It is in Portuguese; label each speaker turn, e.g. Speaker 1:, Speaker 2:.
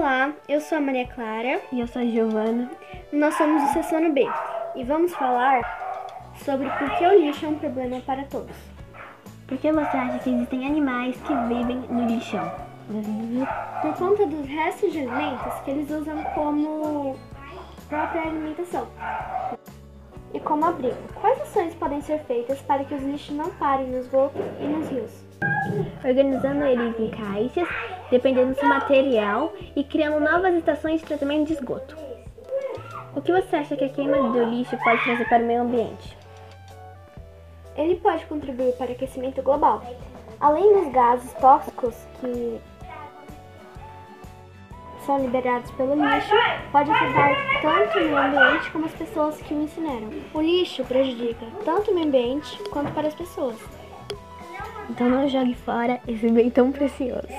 Speaker 1: Olá, eu sou a Maria Clara
Speaker 2: E eu sou a Giovana.
Speaker 1: nós somos do Sessão B e vamos falar sobre por que o lixo é um problema para todos.
Speaker 2: Por que você acha que existem animais que vivem no lixão?
Speaker 1: Por conta dos restos de alimentos que eles usam como própria alimentação e como abrigo. Quais ações podem ser feitas para que os lixos não parem no esgoto e nos rios?
Speaker 2: Organizando eles em caixas, dependendo do material e criando novas estações de tratamento de esgoto. O que você acha que a queima do lixo pode trazer para o meio ambiente?
Speaker 1: Ele pode contribuir para o aquecimento global. Além dos gases tóxicos que são liberados pelo lixo, pode afetar tanto o meio ambiente como as pessoas que o incineram. O lixo prejudica tanto o meio ambiente quanto para as pessoas.
Speaker 2: Então não jogue fora esse bem tão precioso.